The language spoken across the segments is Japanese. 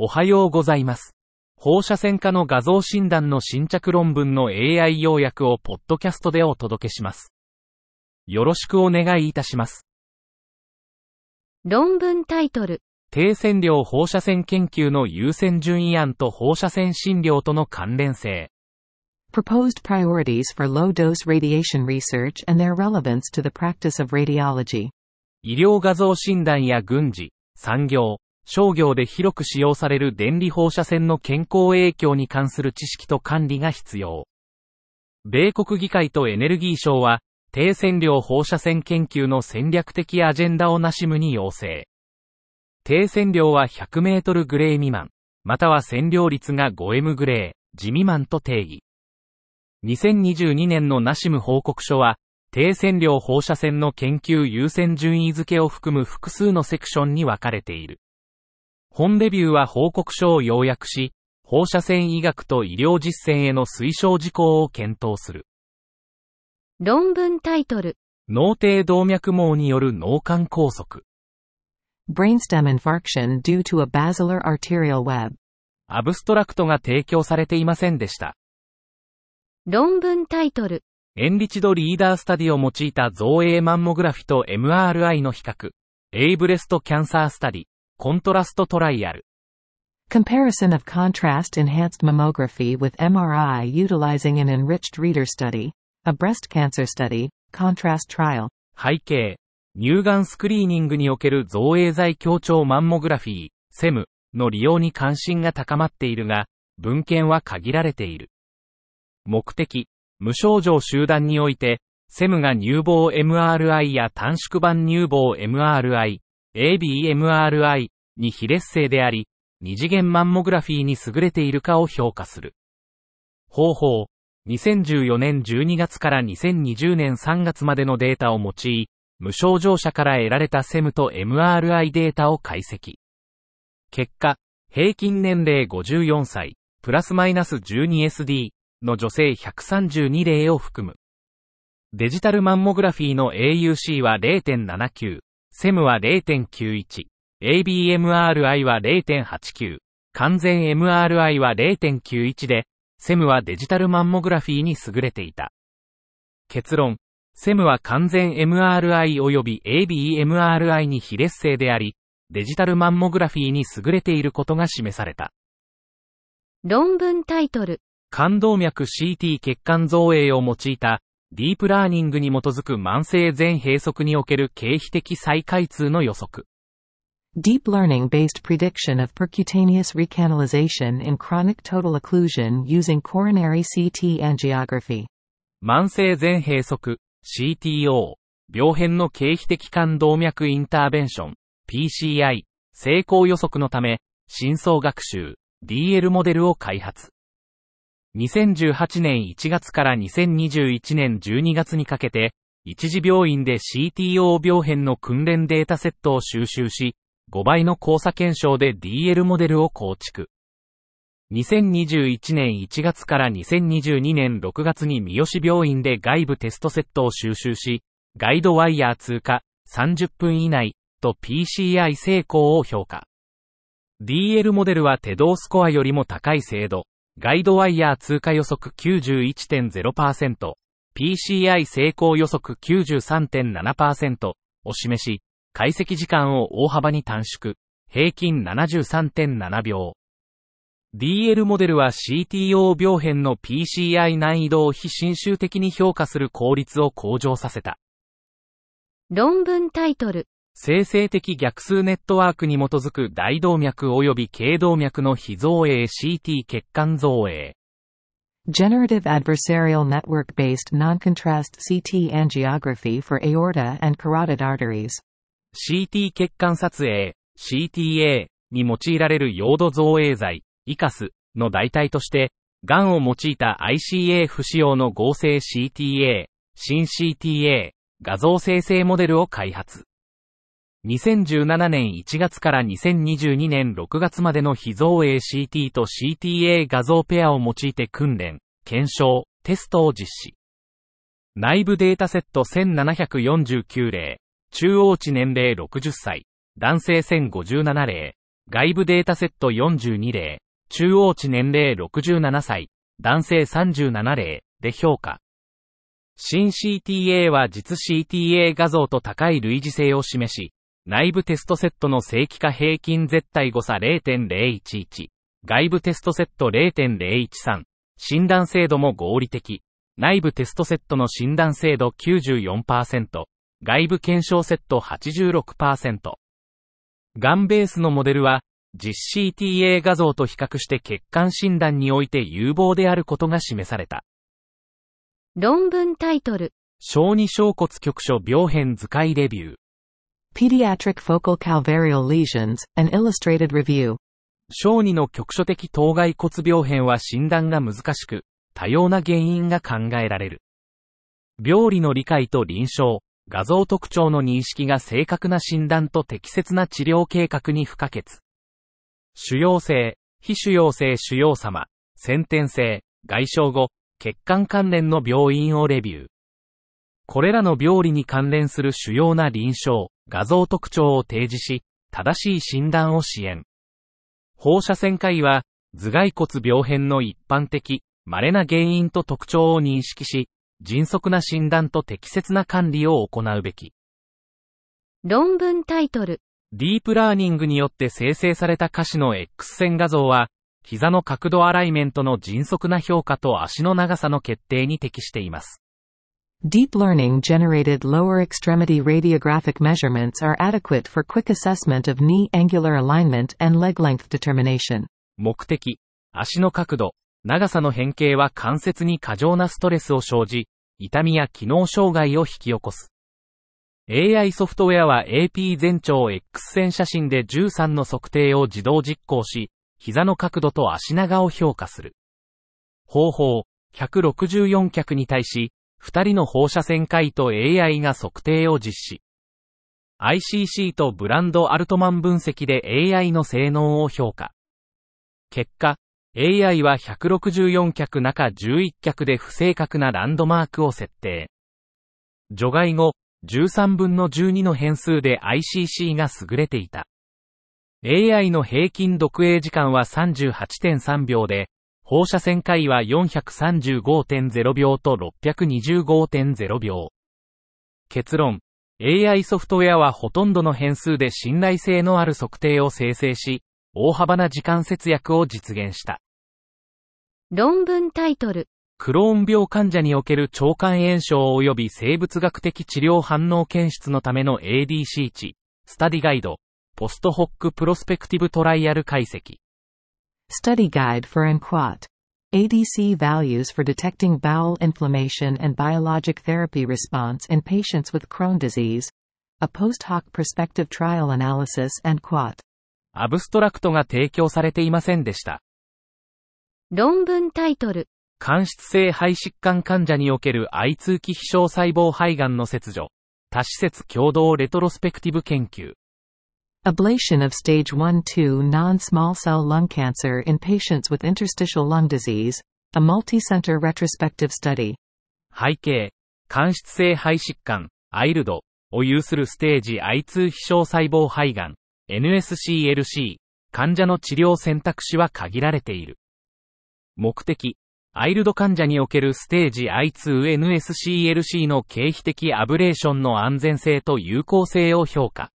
おはようございます。放射線科の画像診断の新着論文の AI 要約をポッドキャストでお届けします。よろしくお願いいたします。論文タイトル、低線量放射線研究の優先順位案と放射線診療との関連性。Proposed priorities for low dose radiation research and their relevance to the practice of radiology. 医療画像診断や軍事、産業、商業で広く使用される電離放射線の健康影響に関する知識と管理が必要。米国議会とエネルギー省は、低線量放射線研究の戦略的アジェンダをなしむに要請。低線量は100メートルグレー未満、または線量率が 5M グレー、地未満と定義。2022年のナシム報告書は、低線量放射線の研究優先順位付けを含む複数のセクションに分かれている。本レビューは報告書を要約し、放射線医学と医療実践への推奨事項を検討する。論文タイトル、脳底動脈網による脳幹梗塞。Brainstem infarction due to a basilar arterial web. アブストラクトが提供されていませんでした。論文タイトル、 enriched reader study を用いた造影マンモグラフィと MRI の比較。 A breast cancer study. Contrast trial。Comparison of contrast enhanced mammography with MRI utilizing an enriched reader study. A breast cancer study. Contrast trial. 背景。乳がんスクリーニングにおける造影剤強調マンモグラフィー、 CEM の利用に関心が高まっているが、文献は限られている。目的。無症状集団において、セムが乳房 MRI や短縮版乳房 MRI、ABMRI に非劣性であり、二次元マンモグラフィーに優れているかを評価する。方法。2014年12月から2020年3月までのデータを用い、無症状者から得られたセムと MRI データを解析。結果、平均年齢54歳、プラスマイナス 12SD の女性132例を含む。デジタルマンモグラフィーの AUC は0.79、セムは0.91、ABMRI は0.89、完全 MRI は0.91で、セムはデジタルマンモグラフィーに優れていた。結論。セムは完全 MRI 及び ABMRI に非劣性であり、デジタルマンモグラフィーに優れていることが示された。論文タイトル、冠動脈 CT 血管造影を用いた、ディープラーニングに基づく慢性全閉塞における経皮的再開通の予測。Deep learning based prediction of percutaneous recanalization in chronic total occlusion using coronary CT angiography. 慢性全閉塞、CTO、病変の経皮的冠動脈インターベンション、PCI、成功予測のため、深層学習、DL モデルを開発。2018年1月から2021年12月にかけて、一次病院で CTO 病変の訓練データセットを収集し、5倍の交差検証で DL モデルを構築。2021年1月から2022年6月に三好病院で外部テストセットを収集し、ガイドワイヤー通過30分以内と PCI 成功を評価。DL モデルはテドースコアよりも高い精度、ガイドワイヤー通過予測91.0%、PCI 成功予測93.7%を示し、解析時間を大幅に短縮、平均73.7秒。DL モデルは CTO 病変の PCI 難易度を非侵襲的に評価する効率を向上させた。論文タイトル、生成的逆数ネットワークに基づく大動脈及び頸動脈の非造影 CT 血管造影。Generative adversarial network based non-contrast CT angiography for aorta and carotid arteries. CT 血管撮影、CTA に用いられるヨード造影剤、イカスの代替として、癌を用いた ICA 不使用の合成 CTA、新 CTA、画像生成モデルを開発。2017年1月から2022年6月までの非造影 CT と CTA 画像ペアを用いて訓練、検証、テストを実施。内部データセット1749例、中央値年齢60歳、男性1057例、外部データセット42例、中央値年齢67歳、男性37例で評価。新 CTA は実 CTA 画像と高い類似性を示し、内部テストセットの正規化平均絶対誤差0.011、外部テストセット0.013、診断精度も合理的、内部テストセットの診断精度94%、外部検証セット86%。ガンベースのモデルは、実 CTA 画像と比較して血管診断において有望であることが示された。論文タイトル。小児小骨局所病変図解レビュー。Pediatric focal calvarial lesions, an illustrated review. 小児の局所的頭蓋骨病変は診断が難しく、多様な原因が考えられる。病理の理解と臨床、画像特徴の認識が正確な診断と適切な治療計画に不可欠。腫瘍性、非腫瘍性腫瘍様、先天性、外傷後、血管関連の病院をレビュー。これらの病理に関連する主要な臨床、画像特徴を提示し、正しい診断を支援。放射線科医は、頭蓋骨病変の一般的、稀な原因と特徴を認識し、迅速な診断と適切な管理を行うべき。論文タイトル。ディープラーニングによって生成された可視の X 線画像は、膝の角度アライメントの迅速な評価と足の長さの決定に適しています。Deep learning generated lower extremity radiographic measurements are adequate for quick assessment of knee angular alignment and leg length determination. 目的、足の角度、長さの変形は関節に過剰なストレスを生じ、痛みや機能障害を引き起こす。AI ソフトウェアは AP 全長 X 線写真で13の測定を自動実行し、膝の角度と足長を評価する。方法、164脚に対し、2人の放射線科医と AI が測定を実施。ICC とブランド・アルトマン分析で AI の性能を評価。結果、AI は164脚中11脚で不正確なランドマークを設定。除外後、13分の12の変数で ICC が優れていた。AI の平均読影時間は38.3秒で、放射線科医は435.0秒と625.0秒。結論。AI ソフトウェアはほとんどの変数で信頼性のある測定を生成し、大幅な時間節約を実現した。論文タイトル。クローン病患者における腸管炎症及び生物学的治療反応検出のための ADC 値、 study guide、post hoc prospective trial 解析。Study guide for NQUAT. ADC values for detecting bowel inflammation and biologic therapy response in patients with Crohn disease. A post hoc prospective trial analysis and QUAT. アブストラクトが提供されていませんでした。論文タイトル。間質性肺疾患患者における愛通期非小細胞肺がんの切除。多施設共同レトロスペクティブ研究。Ablation of stage 1-2 non-small cell lung cancer in patients with interstitial lung disease. A multi-center retrospective study. 背景、間質性肺疾患、アイルドを有するステージ I2 非小細胞肺がん、NSCLC、患者の治療選択肢は限られている。目的、アイルド患者におけるステージ I2NSCLC の経費的アブレーションの安全性と有効性を評価。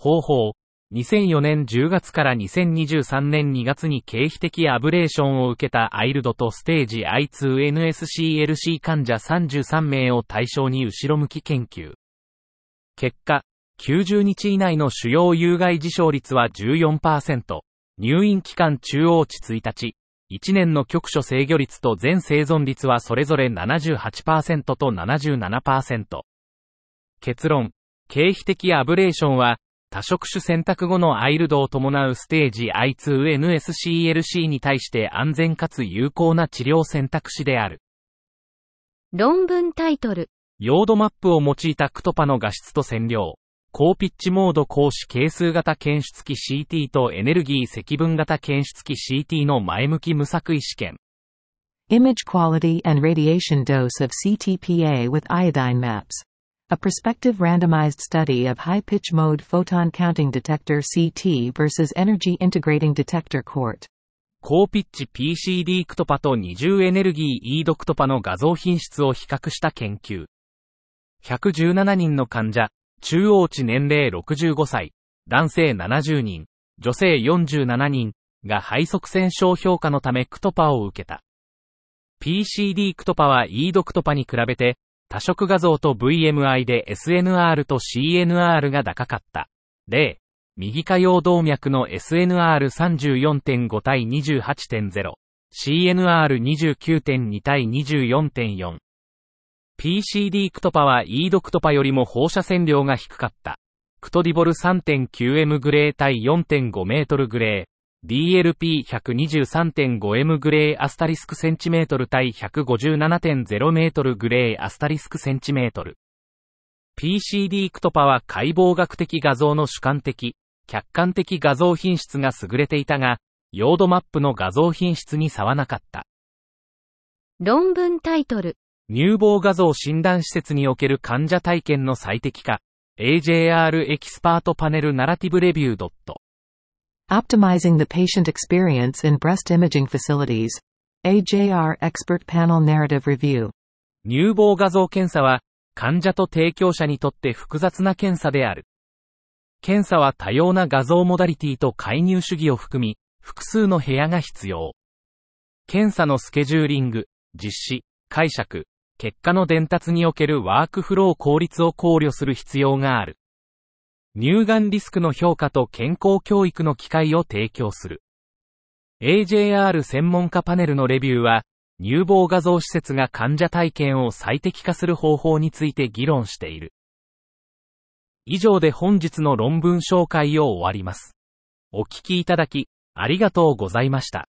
方法、2004年10月から2023年2月に経費的アブレーションを受けたアイルドとステージ I2NSCLC 患者33名を対象に後ろ向き研究。結果、90日以内の主要有害事象率は14%、入院期間中央値1日、1年の局所制御率と全生存率はそれぞれ78%と77%。結論、経費的アブレーションは、多職種選択後のアイルドを伴うステージ I2NSCLC に対して安全かつ有効な治療選択肢である。論文タイトル。ヨードマップを用いたクトパの画質と線量。高ピッチモード格子係数型検出器 CT とエネルギー積分型検出器 CT の前向き無作為試験。Image quality and radiation dose of CTPA with iodine maps. A prospective randomized study of high-pitch mode photon counting detector CT versus energy integrating detector CORT. 高ピッチ PCD クトパと二重エネルギー E ドクトパの画像品質を比較した研究。117人の患者、中央値年齢65歳、男性70人、女性47人が肺側線症評価のためクトパを受けた。PCD クトパは E ドクトパに比べて、多色画像と VMI で SNR と CNR が高かった。例、右下葉動脈の SNR34.5 対28.0、CNR29.2 対24.4。PCD クトパは E ドクトパよりも放射線量が低かった。クトディボル 3.9M グレー対4.5メートルグレー、DLP123.5M グレーアスタリスクセンチメートル対157.0メートルグレーアスタリスクセンチメートル。PCD CTPA は解剖学的画像の主観的、客観的画像品質が優れていたが、ヨードマップの画像品質に差はなかった。論文タイトル。乳房画像診断施設における患者体験の最適化。AJR Expert Panel Narrative Review Optimizing the patient experience in breast imaging facilities. AJR Expert Panel Narrative Review. 乳房画像検査は、患者と提供者にとって複雑な検査である。検査は多様な画像モダリティと介入主義を含み、複数の部屋が必要。検査のスケジューリング、実施、解釈、結果の伝達におけるワークフロー効率を考慮する必要がある。乳がんリスクの評価と健康教育の機会を提供する。AJR 専門家パネルのレビューは、乳房画像施設が患者体験を最適化する方法について議論している。以上で本日の論文紹介を終わります。お聞きいただき、ありがとうございました。